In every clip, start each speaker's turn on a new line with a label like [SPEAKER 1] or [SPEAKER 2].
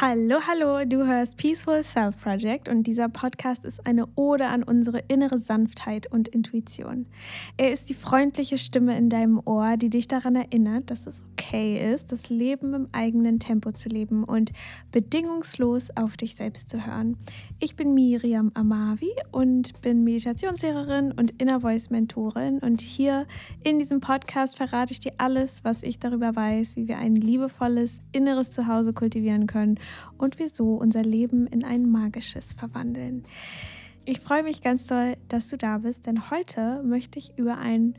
[SPEAKER 1] Hallo, hallo, du hörst Peaceful Self Project und dieser Podcast ist eine Ode an unsere innere Sanftheit und Intuition. Er ist die freundliche Stimme in deinem Ohr, die dich daran erinnert, dass es okay ist, das Leben im eigenen Tempo zu leben und bedingungslos auf dich selbst zu hören. Ich bin Miriam Amavi und bin Meditationslehrerin und Inner Voice Mentorin und hier in diesem Podcast verrate ich dir alles, was ich darüber weiß, wie wir ein liebevolles inneres Zuhause kultivieren können und wir so unser Leben in ein magisches verwandeln. Ich freue mich ganz doll, dass du da bist, denn heute möchte ich über ein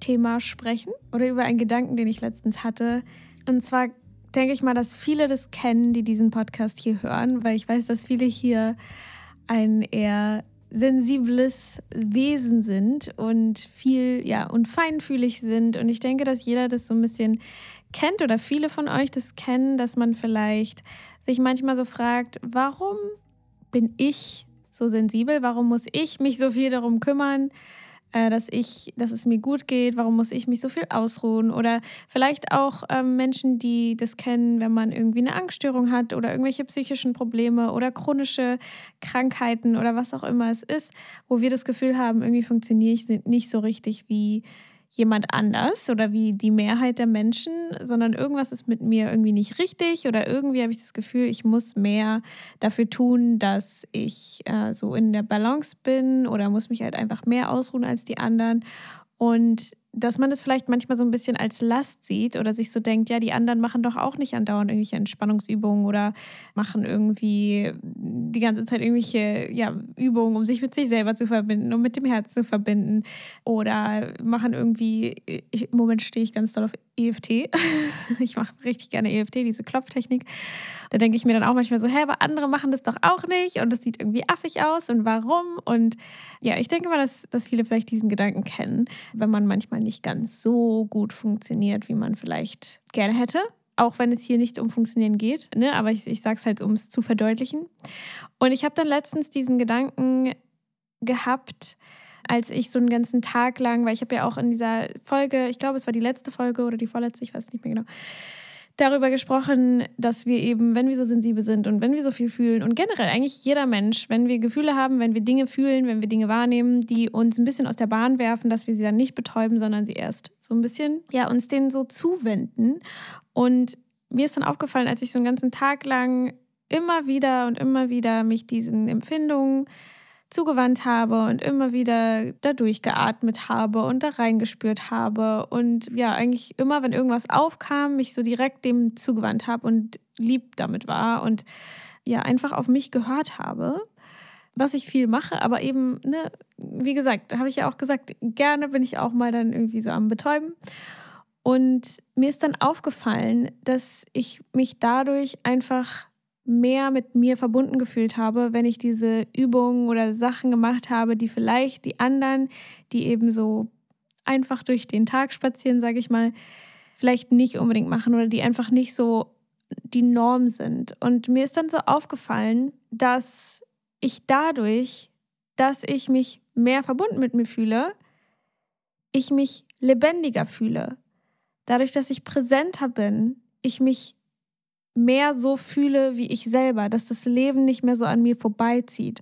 [SPEAKER 1] Thema sprechen oder über einen Gedanken, den ich letztens hatte. Und zwar denke ich mal, dass viele das kennen, die diesen Podcast hier hören, weil ich weiß, dass viele hier ein eher sensibles Wesen sind und viel, ja, und feinfühlig sind. Und ich denke, dass jeder das so ein bisschen kennt oder viele von euch das kennen, dass man vielleicht sich manchmal so fragt, warum bin ich so sensibel? Warum muss ich mich so viel darum kümmern? Äh, dass ich, dass es mir gut geht, warum muss ich mich so viel ausruhen? Oder vielleicht auch ähm, Menschen, die das kennen, wenn man irgendwie eine Angststörung hat oder irgendwelche psychischen Probleme oder chronische Krankheiten oder was auch immer es ist, wo wir das Gefühl haben, irgendwie funktioniere ich nicht so richtig wie jemand anders oder wie die Mehrheit der Menschen, sondern irgendwas ist mit mir irgendwie nicht richtig oder irgendwie habe ich das Gefühl, ich muss mehr dafür tun, dass ich äh, so in der Balance bin oder muss mich halt einfach mehr ausruhen als die anderen. Und dass man es vielleicht manchmal so ein bisschen als Last sieht oder sich so denkt, ja, die anderen machen doch auch nicht andauernd irgendwelche Entspannungsübungen oder machen irgendwie die ganze Zeit irgendwelche ja, Übungen, um sich mit sich selber zu verbinden, um mit dem Herz zu verbinden oder machen irgendwie, ich, im Moment stehe ich ganz doll auf EFT. ich mache richtig gerne EFT, diese Klopftechnik. Da denke ich mir dann auch manchmal so, hä, aber andere machen das doch auch nicht und das sieht irgendwie affig aus und warum? Und ja, ich denke mal, dass, dass viele vielleicht diesen Gedanken kennen, wenn man manchmal nicht ganz so gut funktioniert, wie man vielleicht gerne hätte. Auch wenn es hier nicht um Funktionieren geht, ne? aber ich, ich sage es halt, um es zu verdeutlichen. Und ich habe dann letztens diesen Gedanken gehabt, als ich so einen ganzen Tag lang, weil ich habe ja auch in dieser Folge, ich glaube, es war die letzte Folge oder die vorletzte, ich weiß nicht mehr genau, darüber gesprochen, dass wir eben, wenn wir so sensibel sind und wenn wir so viel fühlen und generell eigentlich jeder Mensch, wenn wir Gefühle haben, wenn wir Dinge fühlen, wenn wir Dinge wahrnehmen, die uns ein bisschen aus der Bahn werfen, dass wir sie dann nicht betäuben, sondern sie erst so ein bisschen, ja, uns denen so zuwenden. Und mir ist dann aufgefallen, als ich so einen ganzen Tag lang immer wieder und immer wieder mich diesen Empfindungen zugewandt habe und immer wieder dadurch geatmet habe und da reingespürt habe und ja, eigentlich immer, wenn irgendwas aufkam, mich so direkt dem zugewandt habe und lieb damit war und ja, einfach auf mich gehört habe, was ich viel mache, aber eben, ne, wie gesagt, habe ich ja auch gesagt, gerne bin ich auch mal dann irgendwie so am Betäuben. Und mir ist dann aufgefallen, dass ich mich dadurch einfach mehr mit mir verbunden gefühlt habe, wenn ich diese Übungen oder Sachen gemacht habe, die vielleicht die anderen, die eben so einfach durch den Tag spazieren, sage ich mal, vielleicht nicht unbedingt machen oder die einfach nicht so die Norm sind. Und mir ist dann so aufgefallen, dass ich dadurch, dass ich mich mehr verbunden mit mir fühle, ich mich lebendiger fühle. Dadurch, dass ich präsenter bin, ich mich mehr so fühle wie ich selber, dass das Leben nicht mehr so an mir vorbeizieht.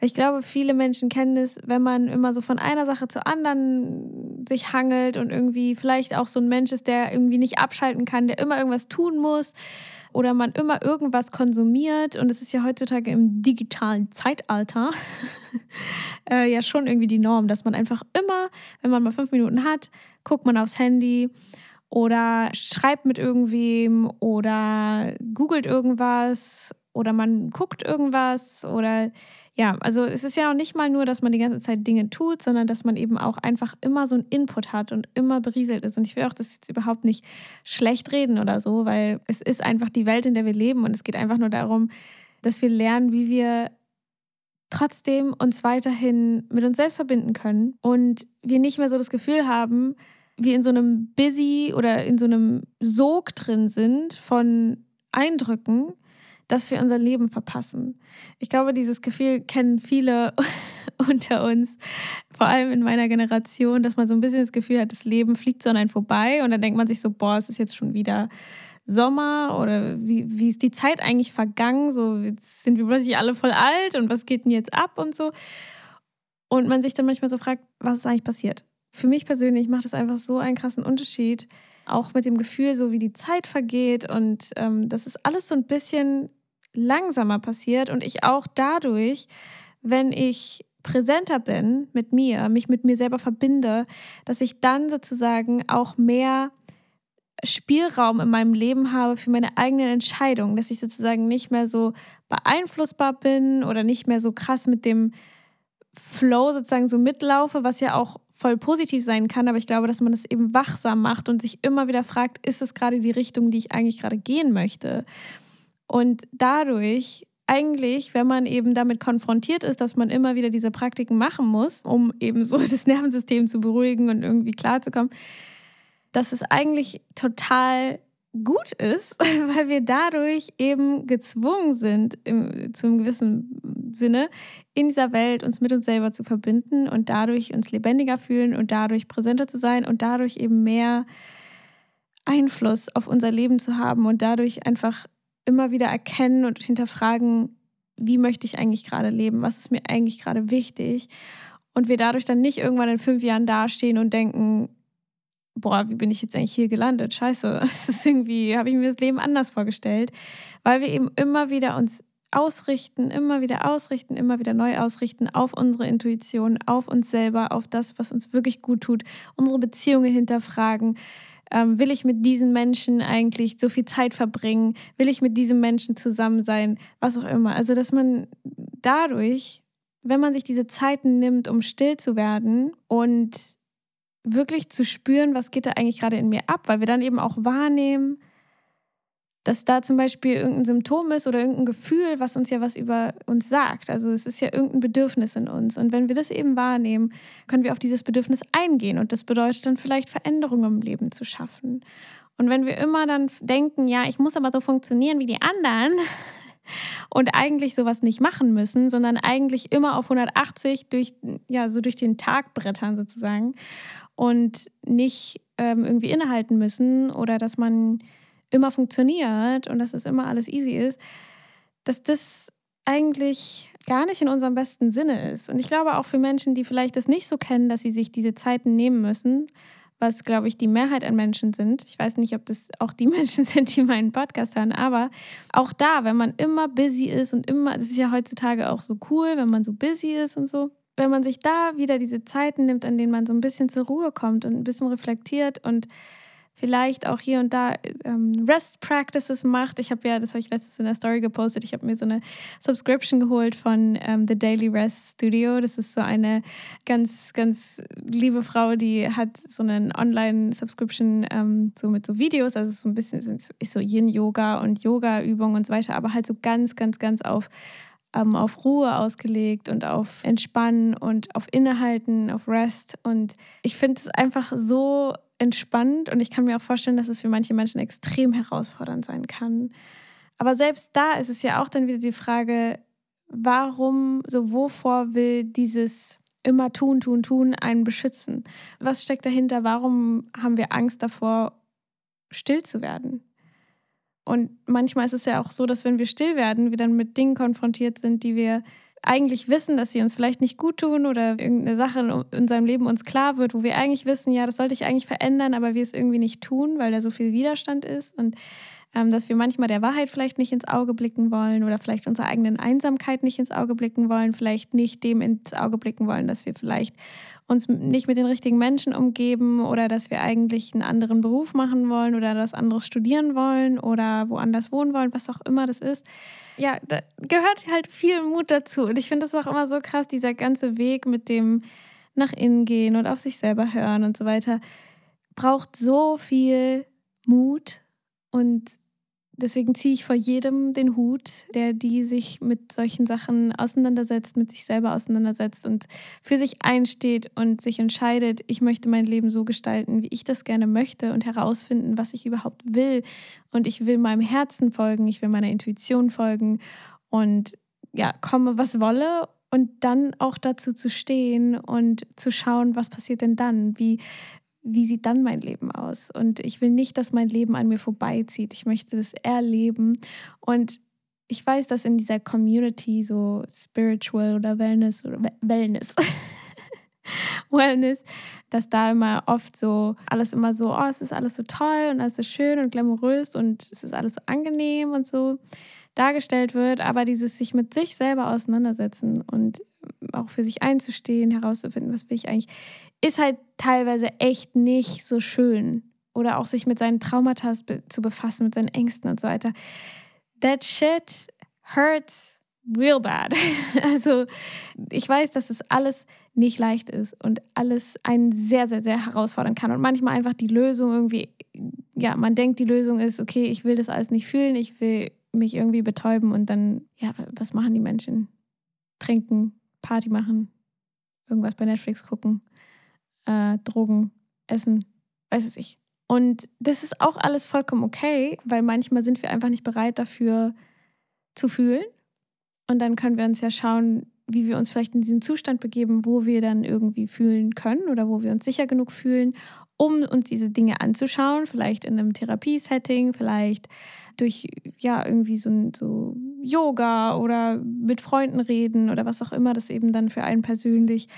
[SPEAKER 1] Ich glaube, viele Menschen kennen es, wenn man immer so von einer Sache zur anderen sich hangelt und irgendwie vielleicht auch so ein Mensch ist, der irgendwie nicht abschalten kann, der immer irgendwas tun muss oder man immer irgendwas konsumiert. Und es ist ja heutzutage im digitalen Zeitalter äh, ja schon irgendwie die Norm, dass man einfach immer, wenn man mal fünf Minuten hat, guckt man aufs Handy oder schreibt mit irgendwem oder googelt irgendwas oder man guckt irgendwas oder ja, also es ist ja auch nicht mal nur, dass man die ganze Zeit Dinge tut, sondern dass man eben auch einfach immer so einen Input hat und immer berieselt ist. Und ich will auch das jetzt überhaupt nicht schlecht reden oder so, weil es ist einfach die Welt, in der wir leben und es geht einfach nur darum, dass wir lernen, wie wir trotzdem uns weiterhin mit uns selbst verbinden können und wir nicht mehr so das Gefühl haben, wir in so einem Busy oder in so einem Sog drin sind von Eindrücken, dass wir unser Leben verpassen. Ich glaube, dieses Gefühl kennen viele unter uns, vor allem in meiner Generation, dass man so ein bisschen das Gefühl hat, das Leben fliegt so an einen vorbei und dann denkt man sich so, boah, es ist jetzt schon wieder Sommer oder wie, wie ist die Zeit eigentlich vergangen? So, sind wir plötzlich alle voll alt und was geht denn jetzt ab und so. Und man sich dann manchmal so fragt, was ist eigentlich passiert? Für mich persönlich macht das einfach so einen krassen Unterschied, auch mit dem Gefühl, so wie die Zeit vergeht und ähm, das ist alles so ein bisschen langsamer passiert und ich auch dadurch, wenn ich präsenter bin mit mir, mich mit mir selber verbinde, dass ich dann sozusagen auch mehr Spielraum in meinem Leben habe für meine eigenen Entscheidungen, dass ich sozusagen nicht mehr so beeinflussbar bin oder nicht mehr so krass mit dem Flow sozusagen so mitlaufe, was ja auch voll positiv sein kann, aber ich glaube, dass man das eben wachsam macht und sich immer wieder fragt, ist es gerade die Richtung, die ich eigentlich gerade gehen möchte? Und dadurch eigentlich, wenn man eben damit konfrontiert ist, dass man immer wieder diese Praktiken machen muss, um eben so das Nervensystem zu beruhigen und irgendwie klarzukommen, dass es eigentlich total gut ist, weil wir dadurch eben gezwungen sind, im, zu einem gewissen Sinne, in dieser Welt uns mit uns selber zu verbinden und dadurch uns lebendiger fühlen und dadurch präsenter zu sein und dadurch eben mehr Einfluss auf unser Leben zu haben und dadurch einfach immer wieder erkennen und hinterfragen, wie möchte ich eigentlich gerade leben, was ist mir eigentlich gerade wichtig? Und wir dadurch dann nicht irgendwann in fünf Jahren dastehen und denken, boah, wie bin ich jetzt eigentlich hier gelandet? Scheiße, das ist irgendwie, habe ich mir das Leben anders vorgestellt, weil wir eben immer wieder uns ausrichten, immer wieder ausrichten, immer wieder neu ausrichten auf unsere Intuition, auf uns selber, auf das, was uns wirklich gut tut, unsere Beziehungen hinterfragen. Ähm, will ich mit diesen Menschen eigentlich so viel Zeit verbringen? Will ich mit diesem Menschen zusammen sein? Was auch immer. Also, dass man dadurch, wenn man sich diese Zeiten nimmt, um still zu werden und wirklich zu spüren, was geht da eigentlich gerade in mir ab, weil wir dann eben auch wahrnehmen, dass da zum Beispiel irgendein Symptom ist oder irgendein Gefühl, was uns ja was über uns sagt. Also es ist ja irgendein Bedürfnis in uns. Und wenn wir das eben wahrnehmen, können wir auf dieses Bedürfnis eingehen. Und das bedeutet dann vielleicht Veränderungen im Leben zu schaffen. Und wenn wir immer dann denken, ja, ich muss aber so funktionieren wie die anderen und eigentlich sowas nicht machen müssen, sondern eigentlich immer auf 180 durch, ja, so durch den Tag brettern sozusagen und nicht ähm, irgendwie innehalten müssen oder dass man immer funktioniert und dass es immer alles easy ist, dass das eigentlich gar nicht in unserem besten Sinne ist. Und ich glaube auch für Menschen, die vielleicht das nicht so kennen, dass sie sich diese Zeiten nehmen müssen, was, glaube ich, die Mehrheit an Menschen sind. Ich weiß nicht, ob das auch die Menschen sind, die meinen Podcast hören, aber auch da, wenn man immer busy ist und immer, das ist ja heutzutage auch so cool, wenn man so busy ist und so, wenn man sich da wieder diese Zeiten nimmt, an denen man so ein bisschen zur Ruhe kommt und ein bisschen reflektiert und vielleicht auch hier und da ähm, Rest Practices macht. Ich habe ja, das habe ich letztens in der Story gepostet, ich habe mir so eine Subscription geholt von ähm, The Daily Rest Studio. Das ist so eine ganz, ganz liebe Frau, die hat so einen Online-Subscription ähm, so mit so Videos, also so ein bisschen ist so Yin-Yoga und Yoga-Übungen und so weiter, aber halt so ganz, ganz, ganz auf ähm, auf Ruhe ausgelegt und auf Entspannen und auf Innehalten, auf Rest. Und ich finde es einfach so entspannt und ich kann mir auch vorstellen, dass es für manche Menschen extrem herausfordernd sein kann. Aber selbst da ist es ja auch dann wieder die Frage, warum, so wovor will dieses immer tun, tun, tun einen beschützen? Was steckt dahinter? Warum haben wir Angst davor, still zu werden? Und manchmal ist es ja auch so, dass wenn wir still werden, wir dann mit Dingen konfrontiert sind, die wir eigentlich wissen, dass sie uns vielleicht nicht gut tun oder irgendeine Sache in unserem Leben uns klar wird, wo wir eigentlich wissen, ja, das sollte ich eigentlich verändern, aber wir es irgendwie nicht tun, weil da so viel Widerstand ist und ähm, dass wir manchmal der Wahrheit vielleicht nicht ins Auge blicken wollen oder vielleicht unserer eigenen Einsamkeit nicht ins Auge blicken wollen, vielleicht nicht dem ins Auge blicken wollen, dass wir vielleicht uns nicht mit den richtigen Menschen umgeben oder dass wir eigentlich einen anderen Beruf machen wollen oder was anderes studieren wollen oder woanders wohnen wollen, was auch immer das ist ja, da gehört halt viel Mut dazu. Und ich finde das auch immer so krass, dieser ganze Weg mit dem nach innen gehen und auf sich selber hören und so weiter, braucht so viel Mut und Deswegen ziehe ich vor jedem den Hut, der die sich mit solchen Sachen auseinandersetzt, mit sich selber auseinandersetzt und für sich einsteht und sich entscheidet, ich möchte mein Leben so gestalten, wie ich das gerne möchte und herausfinden, was ich überhaupt will. Und ich will meinem Herzen folgen, ich will meiner Intuition folgen und ja, komme, was wolle und dann auch dazu zu stehen und zu schauen, was passiert denn dann? Wie, wie sieht dann mein Leben aus? Und ich will nicht, dass mein Leben an mir vorbeizieht. Ich möchte das erleben. Und ich weiß, dass in dieser Community so Spiritual oder Wellness oder Wellness, Wellness, dass da immer oft so alles immer so, oh, es ist alles so toll und alles so schön und glamourös und es ist alles so angenehm und so dargestellt wird, aber dieses sich mit sich selber auseinandersetzen und auch für sich einzustehen, herauszufinden, was will ich eigentlich, ist halt teilweise echt nicht so schön. Oder auch sich mit seinen Traumata zu befassen, mit seinen Ängsten und so weiter. That shit hurts real bad. Also ich weiß, dass es alles nicht leicht ist und alles einen sehr, sehr, sehr herausfordern kann. Und manchmal einfach die Lösung irgendwie, ja, man denkt, die Lösung ist, okay, ich will das alles nicht fühlen, ich will mich irgendwie betäuben und dann, ja, was machen die Menschen? Trinken, Party machen, irgendwas bei Netflix gucken, äh, Drogen, Essen, weiß es ich. Und das ist auch alles vollkommen okay, weil manchmal sind wir einfach nicht bereit dafür zu fühlen. Und dann können wir uns ja schauen, wie wir uns vielleicht in diesen Zustand begeben, wo wir dann irgendwie fühlen können oder wo wir uns sicher genug fühlen, um uns diese Dinge anzuschauen, vielleicht in einem Therapiesetting, vielleicht durch ja irgendwie so, so Yoga oder mit Freunden reden oder was auch immer das eben dann für einen persönlich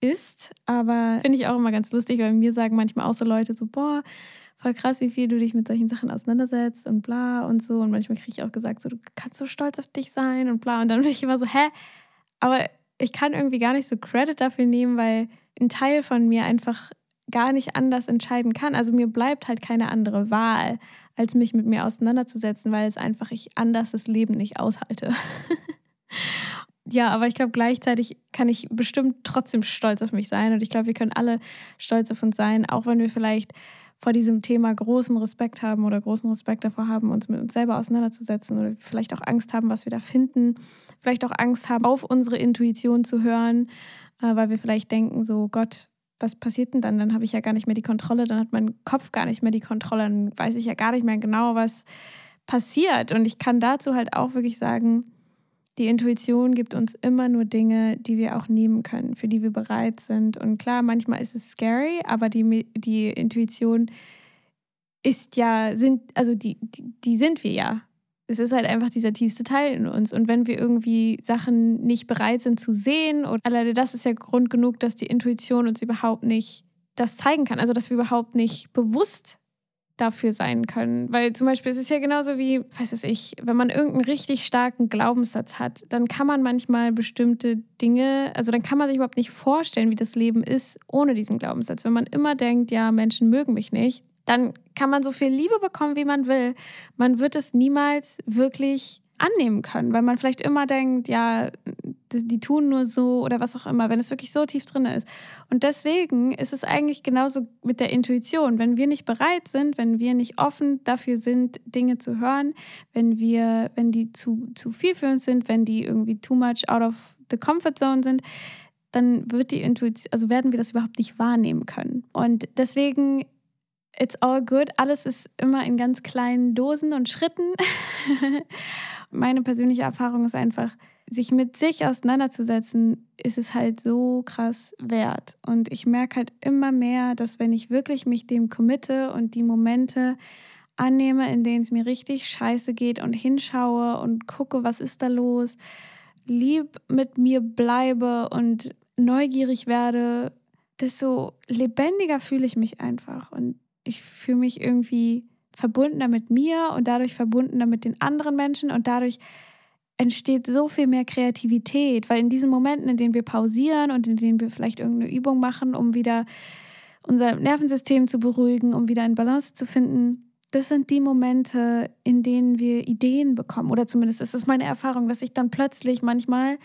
[SPEAKER 1] ist. Aber finde ich auch immer ganz lustig, weil mir sagen manchmal auch so Leute so, boah, voll krass, wie viel du dich mit solchen Sachen auseinandersetzt und bla und so. Und manchmal kriege ich auch gesagt, so, du kannst so stolz auf dich sein und bla. Und dann bin ich immer so, hä? Aber ich kann irgendwie gar nicht so Credit dafür nehmen, weil ein Teil von mir einfach gar nicht anders entscheiden kann. Also mir bleibt halt keine andere Wahl, als mich mit mir auseinanderzusetzen, weil es einfach ich anders das Leben nicht aushalte. ja, aber ich glaube, gleichzeitig kann ich bestimmt trotzdem stolz auf mich sein. Und ich glaube, wir können alle stolz auf uns sein, auch wenn wir vielleicht vor diesem Thema großen Respekt haben oder großen Respekt davor haben, uns mit uns selber auseinanderzusetzen oder vielleicht auch Angst haben, was wir da finden, vielleicht auch Angst haben, auf unsere Intuition zu hören, äh, weil wir vielleicht denken, so Gott, was passiert denn dann? Dann habe ich ja gar nicht mehr die Kontrolle, dann hat mein Kopf gar nicht mehr die Kontrolle, dann weiß ich ja gar nicht mehr genau, was passiert. Und ich kann dazu halt auch wirklich sagen, die Intuition gibt uns immer nur Dinge, die wir auch nehmen können, für die wir bereit sind. Und klar, manchmal ist es scary, aber die, die Intuition ist ja, sind, also die, die, die sind wir ja es ist halt einfach dieser tiefste Teil in uns. Und wenn wir irgendwie Sachen nicht bereit sind zu sehen, oder alleine das ist ja Grund genug, dass die Intuition uns überhaupt nicht das zeigen kann. Also, dass wir überhaupt nicht bewusst dafür sein können. Weil zum Beispiel, es ist ja genauso wie, weiß es ich, wenn man irgendeinen richtig starken Glaubenssatz hat, dann kann man manchmal bestimmte Dinge, also dann kann man sich überhaupt nicht vorstellen, wie das Leben ist ohne diesen Glaubenssatz. Wenn man immer denkt, ja, Menschen mögen mich nicht, dann kann man so viel Liebe bekommen, wie man will. Man wird es niemals wirklich annehmen können, weil man vielleicht immer denkt, ja, die tun nur so oder was auch immer, wenn es wirklich so tief drin ist. Und deswegen ist es eigentlich genauso mit der Intuition. Wenn wir nicht bereit sind, wenn wir nicht offen dafür sind, Dinge zu hören, wenn wir, wenn die zu, zu viel für uns sind, wenn die irgendwie too much out of the comfort zone sind, dann wird die Intuition, also werden wir das überhaupt nicht wahrnehmen können. Und deswegen it's all good. Alles ist immer in ganz kleinen Dosen und Schritten. Meine persönliche Erfahrung ist einfach, sich mit sich auseinanderzusetzen, ist es halt so krass wert. Und ich merke halt immer mehr, dass wenn ich wirklich mich dem committe und die Momente annehme, in denen es mir richtig scheiße geht und hinschaue und gucke, was ist da los, lieb mit mir bleibe und neugierig werde, desto lebendiger fühle ich mich einfach. Und ich fühle mich irgendwie verbundener mit mir und dadurch verbundener mit den anderen Menschen und dadurch entsteht so viel mehr Kreativität, weil in diesen Momenten, in denen wir pausieren und in denen wir vielleicht irgendeine Übung machen, um wieder unser Nervensystem zu beruhigen, um wieder in Balance zu finden, das sind die Momente, in denen wir Ideen bekommen. Oder zumindest ist es meine Erfahrung, dass ich dann plötzlich manchmal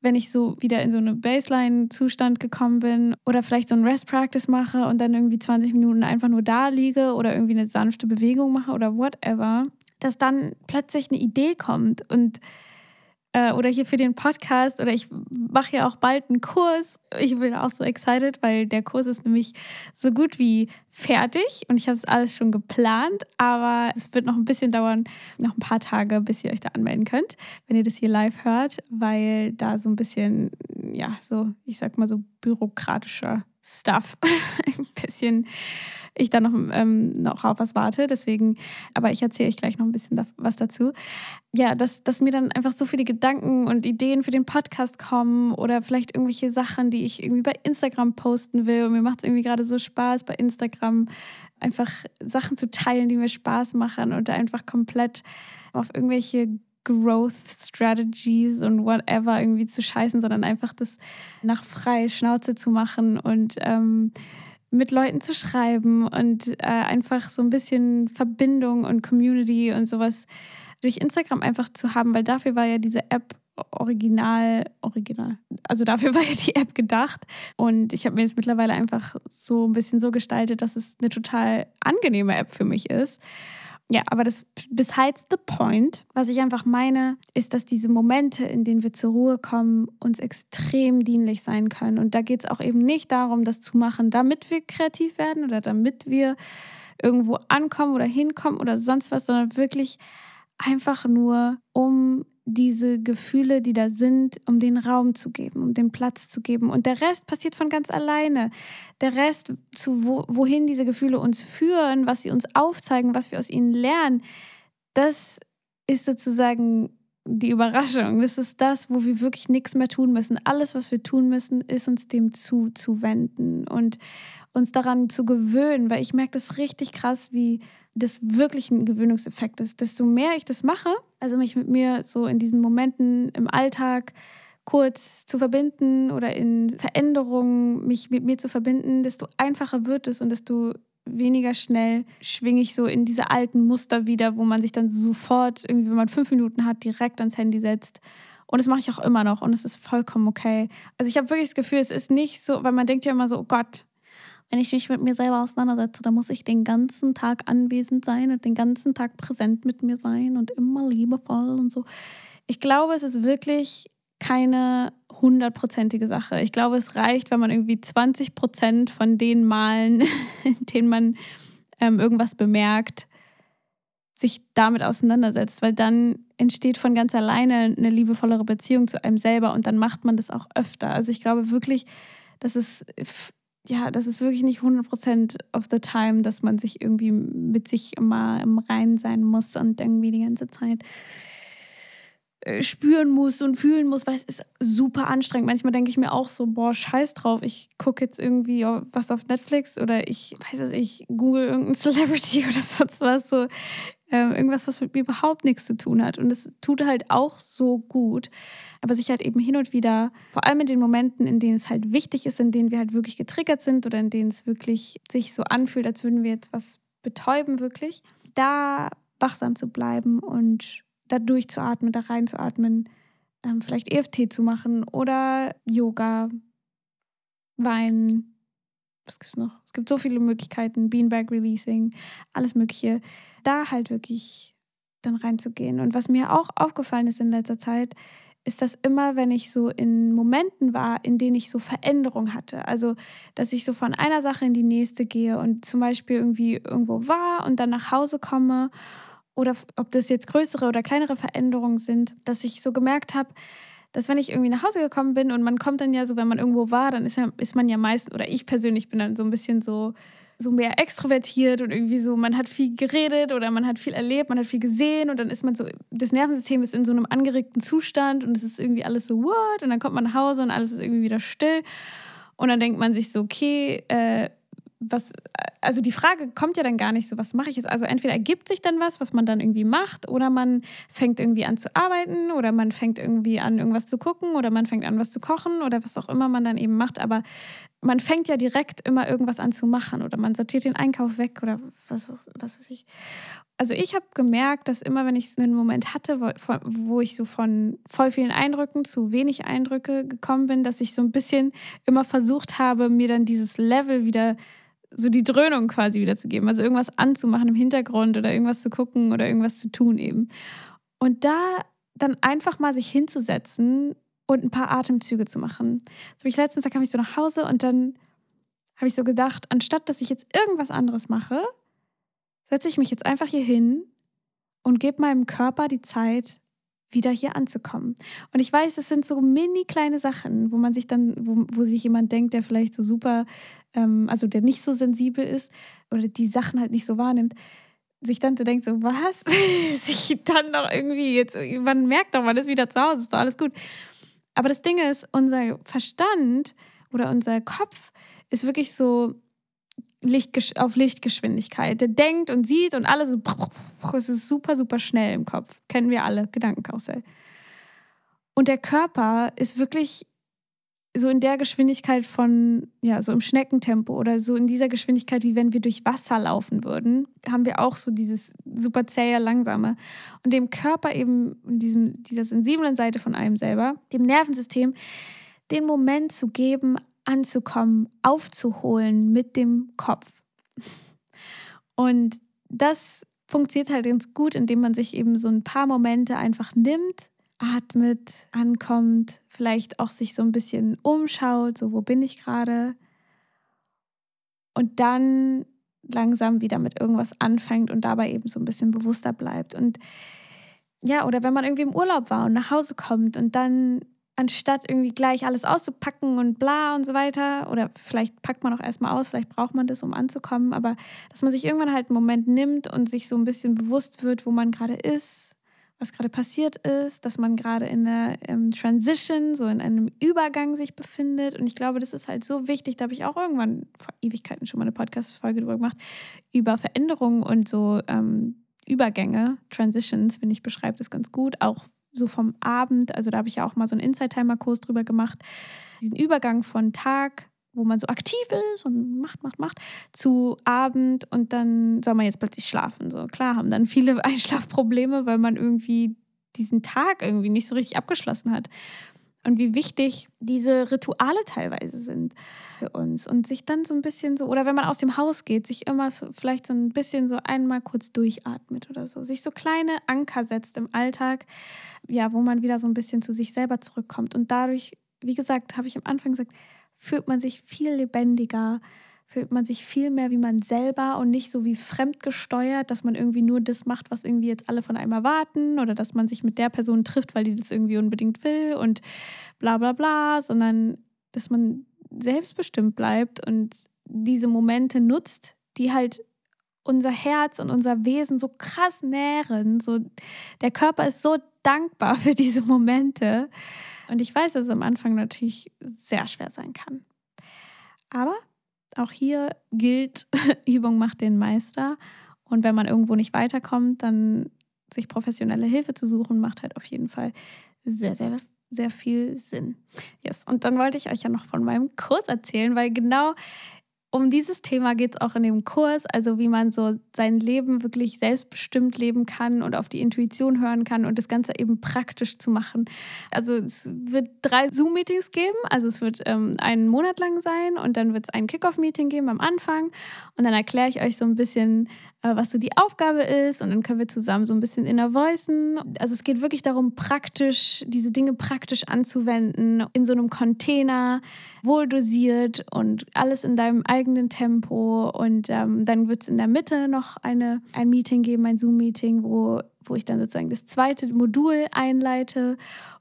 [SPEAKER 1] wenn ich so wieder in so eine Baseline-Zustand gekommen bin oder vielleicht so ein Rest-Practice mache und dann irgendwie 20 Minuten einfach nur da liege oder irgendwie eine sanfte Bewegung mache oder whatever, dass dann plötzlich eine Idee kommt und äh, oder hier für den Podcast oder ich mache ja auch bald einen Kurs. Ich bin auch so excited, weil der Kurs ist nämlich so gut wie fertig und ich habe es alles schon geplant, aber es wird noch ein bisschen dauern, noch ein paar Tage, bis ihr euch da anmelden könnt, wenn ihr das hier live hört, weil da so ein bisschen, ja, so, ich sag mal so bürokratischer Stuff. ein bisschen ich da noch, ähm, noch auf was warte. Deswegen, aber ich erzähle euch gleich noch ein bisschen da, was dazu. Ja, dass, dass mir dann einfach so viele Gedanken und Ideen für den Podcast kommen oder vielleicht irgendwelche Sachen, die ich irgendwie bei Instagram posten will. Und mir macht es irgendwie gerade so Spaß, bei Instagram einfach Sachen zu teilen, die mir Spaß machen und da einfach komplett auf irgendwelche Growth Strategies und whatever irgendwie zu scheißen, sondern einfach das nach frei Schnauze zu machen und ähm, mit Leuten zu schreiben und äh, einfach so ein bisschen Verbindung und Community und sowas durch Instagram einfach zu haben, weil dafür war ja diese App original, original. Also dafür war ja die App gedacht. Und ich habe mir jetzt mittlerweile einfach so ein bisschen so gestaltet, dass es eine total angenehme App für mich ist. Ja, aber das besides the point. Was ich einfach meine, ist, dass diese Momente, in denen wir zur Ruhe kommen, uns extrem dienlich sein können. Und da geht es auch eben nicht darum, das zu machen, damit wir kreativ werden oder damit wir irgendwo ankommen oder hinkommen oder sonst was, sondern wirklich einfach nur, um diese Gefühle, die da sind, um den Raum zu geben, um den Platz zu geben. Und der Rest passiert von ganz alleine. Der Rest, zu wo, wohin diese Gefühle uns führen, was sie uns aufzeigen, was wir aus ihnen lernen, das ist sozusagen die Überraschung. Das ist das, wo wir wirklich nichts mehr tun müssen. Alles, was wir tun müssen, ist uns dem zuzuwenden und uns daran zu gewöhnen, weil ich merke das richtig krass, wie das wirklich ein Gewöhnungseffekt ist. Desto mehr ich das mache, also mich mit mir so in diesen Momenten im Alltag kurz zu verbinden oder in Veränderungen mich mit mir zu verbinden, desto einfacher wird es und desto weniger schnell schwinge ich so in diese alten Muster wieder, wo man sich dann sofort, irgendwie, wenn man fünf Minuten hat, direkt ans Handy setzt. Und das mache ich auch immer noch und es ist vollkommen okay. Also ich habe wirklich das Gefühl, es ist nicht so, weil man denkt ja immer so, oh Gott, wenn ich mich mit mir selber auseinandersetze, dann muss ich den ganzen Tag anwesend sein und den ganzen Tag präsent mit mir sein und immer liebevoll und so. Ich glaube, es ist wirklich keine hundertprozentige Sache. Ich glaube, es reicht, wenn man irgendwie 20 Prozent von den Malen, in denen man ähm, irgendwas bemerkt, sich damit auseinandersetzt, weil dann entsteht von ganz alleine eine liebevollere Beziehung zu einem selber und dann macht man das auch öfter. Also ich glaube wirklich, dass es ja, das ist wirklich nicht 100% of the time, dass man sich irgendwie mit sich immer im Reinen sein muss und irgendwie die ganze Zeit äh, spüren muss und fühlen muss, weil es ist super anstrengend. Manchmal denke ich mir auch so, boah, scheiß drauf, ich gucke jetzt irgendwie was auf Netflix oder ich, weiß es, ich google irgendeinen Celebrity oder sonst was, so äh, irgendwas, was mit mir überhaupt nichts zu tun hat. Und es tut halt auch so gut. Aber sich halt eben hin und wieder, vor allem in den Momenten, in denen es halt wichtig ist, in denen wir halt wirklich getriggert sind oder in denen es wirklich sich so anfühlt, als würden wir jetzt was betäuben, wirklich, da wachsam zu bleiben und da durchzuatmen, da reinzuatmen, ähm, vielleicht EFT zu machen oder Yoga, Wein, was gibt es noch? Es gibt so viele Möglichkeiten, Beanbag Releasing, alles Mögliche da halt wirklich dann reinzugehen. Und was mir auch aufgefallen ist in letzter Zeit, ist, dass immer, wenn ich so in Momenten war, in denen ich so Veränderung hatte, also dass ich so von einer Sache in die nächste gehe und zum Beispiel irgendwie irgendwo war und dann nach Hause komme oder ob das jetzt größere oder kleinere Veränderungen sind, dass ich so gemerkt habe, dass wenn ich irgendwie nach Hause gekommen bin und man kommt dann ja so, wenn man irgendwo war, dann ist, ja, ist man ja meist, oder ich persönlich bin dann so ein bisschen so so mehr extrovertiert und irgendwie so, man hat viel geredet oder man hat viel erlebt, man hat viel gesehen und dann ist man so, das Nervensystem ist in so einem angeregten Zustand und es ist irgendwie alles so, what? Und dann kommt man nach Hause und alles ist irgendwie wieder still. Und dann denkt man sich so, okay, äh, was, also die Frage kommt ja dann gar nicht so, was mache ich jetzt? Also entweder ergibt sich dann was, was man dann irgendwie macht, oder man fängt irgendwie an zu arbeiten, oder man fängt irgendwie an, irgendwas zu gucken, oder man fängt an, was zu kochen, oder was auch immer man dann eben macht. Aber man fängt ja direkt immer irgendwas an zu machen, oder man sortiert den Einkauf weg, oder was, was weiß ich. Also ich habe gemerkt, dass immer, wenn ich einen Moment hatte, wo, wo ich so von voll vielen Eindrücken zu wenig Eindrücke gekommen bin, dass ich so ein bisschen immer versucht habe, mir dann dieses Level wieder so die Dröhnung quasi wiederzugeben. Also irgendwas anzumachen im Hintergrund oder irgendwas zu gucken oder irgendwas zu tun eben. Und da dann einfach mal sich hinzusetzen und ein paar Atemzüge zu machen. So ich letztens, da kam ich so nach Hause und dann habe ich so gedacht, anstatt dass ich jetzt irgendwas anderes mache, setze ich mich jetzt einfach hier hin und gebe meinem Körper die Zeit, wieder hier anzukommen. Und ich weiß, es sind so mini kleine Sachen, wo man sich dann, wo, wo sich jemand denkt, der vielleicht so super, ähm, also der nicht so sensibel ist oder die Sachen halt nicht so wahrnimmt, sich dann so denkt, so, was? sich dann doch irgendwie jetzt, man merkt doch, man ist wieder zu Hause, ist doch alles gut. Aber das Ding ist, unser Verstand oder unser Kopf ist wirklich so Licht, auf Lichtgeschwindigkeit. Der denkt und sieht und alles, es ist super, super schnell im Kopf. Kennen wir alle, Gedankenkarussell. Und der Körper ist wirklich so in der Geschwindigkeit von, ja, so im Schneckentempo oder so in dieser Geschwindigkeit, wie wenn wir durch Wasser laufen würden, haben wir auch so dieses super zähe, langsame. Und dem Körper eben, diesem, dieser sensiblen Seite von einem selber, dem Nervensystem, den Moment zu geben, anzukommen, aufzuholen mit dem Kopf. Und das funktioniert halt ganz gut, indem man sich eben so ein paar Momente einfach nimmt, atmet, ankommt, vielleicht auch sich so ein bisschen umschaut, so wo bin ich gerade. Und dann langsam wieder mit irgendwas anfängt und dabei eben so ein bisschen bewusster bleibt. Und ja, oder wenn man irgendwie im Urlaub war und nach Hause kommt und dann anstatt irgendwie gleich alles auszupacken und bla und so weiter, oder vielleicht packt man auch erstmal aus, vielleicht braucht man das, um anzukommen, aber dass man sich irgendwann halt einen Moment nimmt und sich so ein bisschen bewusst wird, wo man gerade ist, was gerade passiert ist, dass man gerade in einer ähm, Transition, so in einem Übergang sich befindet. Und ich glaube, das ist halt so wichtig. Da habe ich auch irgendwann vor Ewigkeiten schon mal eine Podcast-Folge drüber gemacht, über Veränderungen und so ähm, Übergänge, Transitions, finde ich, beschreibt es ganz gut. Auch so vom Abend, also da habe ich ja auch mal so einen Inside-Timer-Kurs drüber gemacht, diesen Übergang von Tag, wo man so aktiv ist und macht, macht, macht, zu Abend und dann soll man jetzt plötzlich schlafen. So klar haben dann viele Einschlafprobleme, weil man irgendwie diesen Tag irgendwie nicht so richtig abgeschlossen hat und wie wichtig diese Rituale teilweise sind für uns. Und sich dann so ein bisschen so, oder wenn man aus dem Haus geht, sich immer so, vielleicht so ein bisschen so einmal kurz durchatmet oder so, sich so kleine Anker setzt im Alltag, ja, wo man wieder so ein bisschen zu sich selber zurückkommt. Und dadurch, wie gesagt, habe ich am Anfang gesagt, fühlt man sich viel lebendiger, fühlt man sich viel mehr wie man selber und nicht so wie fremdgesteuert, dass man irgendwie nur das macht, was irgendwie jetzt alle von einem erwarten oder dass man sich mit der Person trifft, weil die das irgendwie unbedingt will und bla bla bla, sondern dass man selbstbestimmt bleibt und diese Momente nutzt, die halt unser Herz und unser Wesen so krass nähren. So, der Körper ist so dankbar für diese Momente. Und ich weiß, dass es am Anfang natürlich sehr schwer sein kann. Aber auch hier gilt, Übung macht den Meister. Und wenn man irgendwo nicht weiterkommt, dann sich professionelle Hilfe zu suchen, macht halt auf jeden Fall sehr, sehr, sehr viel Sinn. Yes. Und dann wollte ich euch ja noch von meinem Kurs erzählen, weil genau um dieses Thema geht es auch in dem Kurs, also wie man so sein Leben wirklich selbstbestimmt leben kann und auf die Intuition hören kann und das Ganze eben praktisch zu machen. Also es wird drei Zoom-Meetings geben, also es wird ähm, einen Monat lang sein und dann wird es ein Kickoff-Meeting geben am Anfang und dann erkläre ich euch so ein bisschen, äh, was so die Aufgabe ist und dann können wir zusammen so ein bisschen inner voicen. Also es geht wirklich darum, praktisch, diese Dinge praktisch anzuwenden, in so einem Container, wohl dosiert und alles in deinem eigenen Tempo. Und ähm, dann wird es in der Mitte noch eine, ein Meeting geben, ein Zoom-Meeting, wo, wo ich dann sozusagen das zweite Modul einleite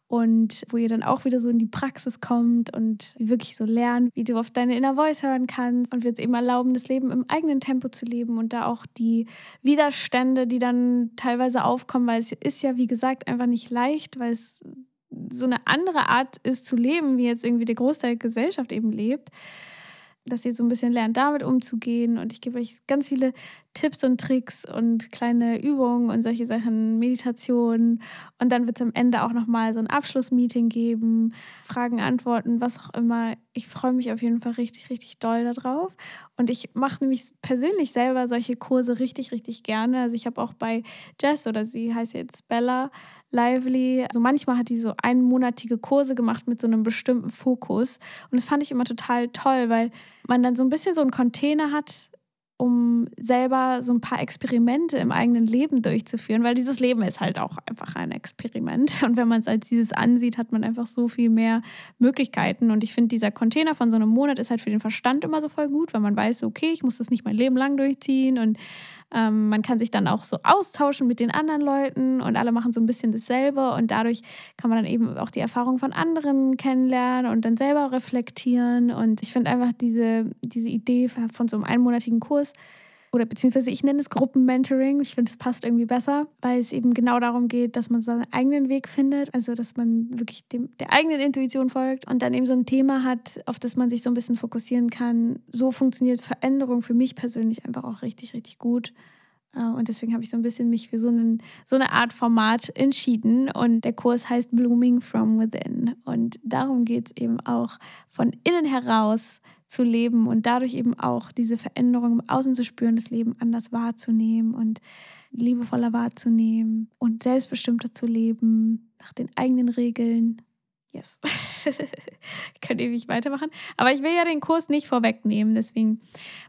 [SPEAKER 1] und wo ihr dann auch wieder so in die Praxis kommt und wirklich so lernt, wie du auf deine Inner Voice hören kannst und wird es eben erlauben, das Leben im eigenen Tempo zu leben und da auch die Widerstände, die dann teilweise aufkommen, weil es ist ja, wie gesagt, einfach nicht leicht, weil es so eine andere Art ist zu leben, wie jetzt irgendwie der Großteil der Gesellschaft eben lebt dass ihr so ein bisschen lernt, damit umzugehen. Und ich gebe euch ganz viele Tipps und Tricks und kleine Übungen und solche Sachen, Meditationen. Und dann wird es am Ende auch nochmal so ein Abschlussmeeting geben, Fragen, Antworten, was auch immer. Ich freue mich auf jeden Fall richtig, richtig doll darauf. Und ich mache nämlich persönlich selber solche Kurse richtig, richtig gerne. Also ich habe auch bei Jess oder sie heißt jetzt Bella Lively. Also manchmal hat die so einmonatige Kurse gemacht mit so einem bestimmten Fokus. Und das fand ich immer total toll, weil man dann so ein bisschen so einen Container hat, um selber so ein paar Experimente im eigenen Leben durchzuführen, weil dieses Leben ist halt auch einfach ein Experiment. Und wenn man es als dieses ansieht, hat man einfach so viel mehr Möglichkeiten. Und ich finde, dieser Container von so einem Monat ist halt für den Verstand immer so voll gut, weil man weiß, okay, ich muss das nicht mein Leben lang durchziehen und ähm, man kann sich dann auch so austauschen mit den anderen Leuten und alle machen so ein bisschen dasselbe und dadurch kann man dann eben auch die Erfahrung von anderen kennenlernen und dann selber reflektieren. Und ich finde einfach diese, diese Idee von so einem einmonatigen Kurs oder beziehungsweise ich nenne es Gruppenmentoring. Ich finde, es passt irgendwie besser, weil es eben genau darum geht, dass man seinen eigenen Weg findet, also dass man wirklich dem, der eigenen Intuition folgt und dann eben so ein Thema hat, auf das man sich so ein bisschen fokussieren kann. So funktioniert Veränderung für mich persönlich einfach auch richtig, richtig gut. Äh, und deswegen habe ich so ein bisschen mich für so, einen, so eine Art Format entschieden. Und der Kurs heißt Blooming from Within. Und darum geht es eben auch von innen heraus zu leben und dadurch eben auch diese Veränderung im Außen zu spüren, das Leben anders wahrzunehmen und liebevoller wahrzunehmen und selbstbestimmter zu leben, nach den eigenen Regeln Yes. ich könnte ewig weitermachen. Aber ich will ja den Kurs nicht vorwegnehmen. Deswegen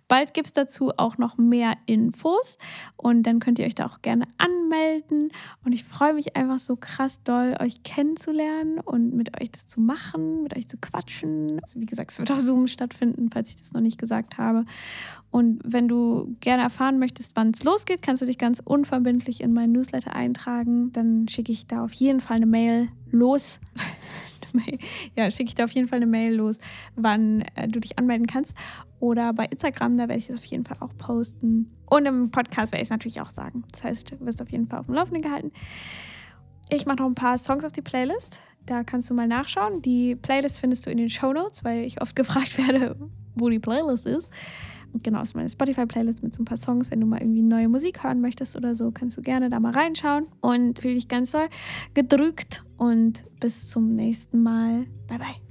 [SPEAKER 1] bald gibt es dazu auch noch mehr Infos. Und dann könnt ihr euch da auch gerne anmelden. Und ich freue mich einfach so krass doll, euch kennenzulernen und mit euch das zu machen, mit euch zu quatschen. Also wie gesagt, es wird auf Zoom stattfinden, falls ich das noch nicht gesagt habe. Und wenn du gerne erfahren möchtest, wann es losgeht, kannst du dich ganz unverbindlich in meinen Newsletter eintragen. Dann schicke ich da auf jeden Fall eine Mail los. ja, schicke ich dir auf jeden Fall eine Mail los, wann äh, du dich anmelden kannst. Oder bei Instagram, da werde ich das auf jeden Fall auch posten. Und im Podcast werde ich es natürlich auch sagen. Das heißt, du wirst auf jeden Fall auf dem Laufenden gehalten. Ich mache noch ein paar Songs auf die Playlist. Da kannst du mal nachschauen. Die Playlist findest du in den Show Notes, weil ich oft gefragt werde, wo die Playlist ist. Genau, ist meine Spotify-Playlist mit so ein paar Songs. Wenn du mal irgendwie neue Musik hören möchtest oder so, kannst du gerne da mal reinschauen. Und fühle dich ganz doll gedrückt und bis zum nächsten Mal. Bye, bye.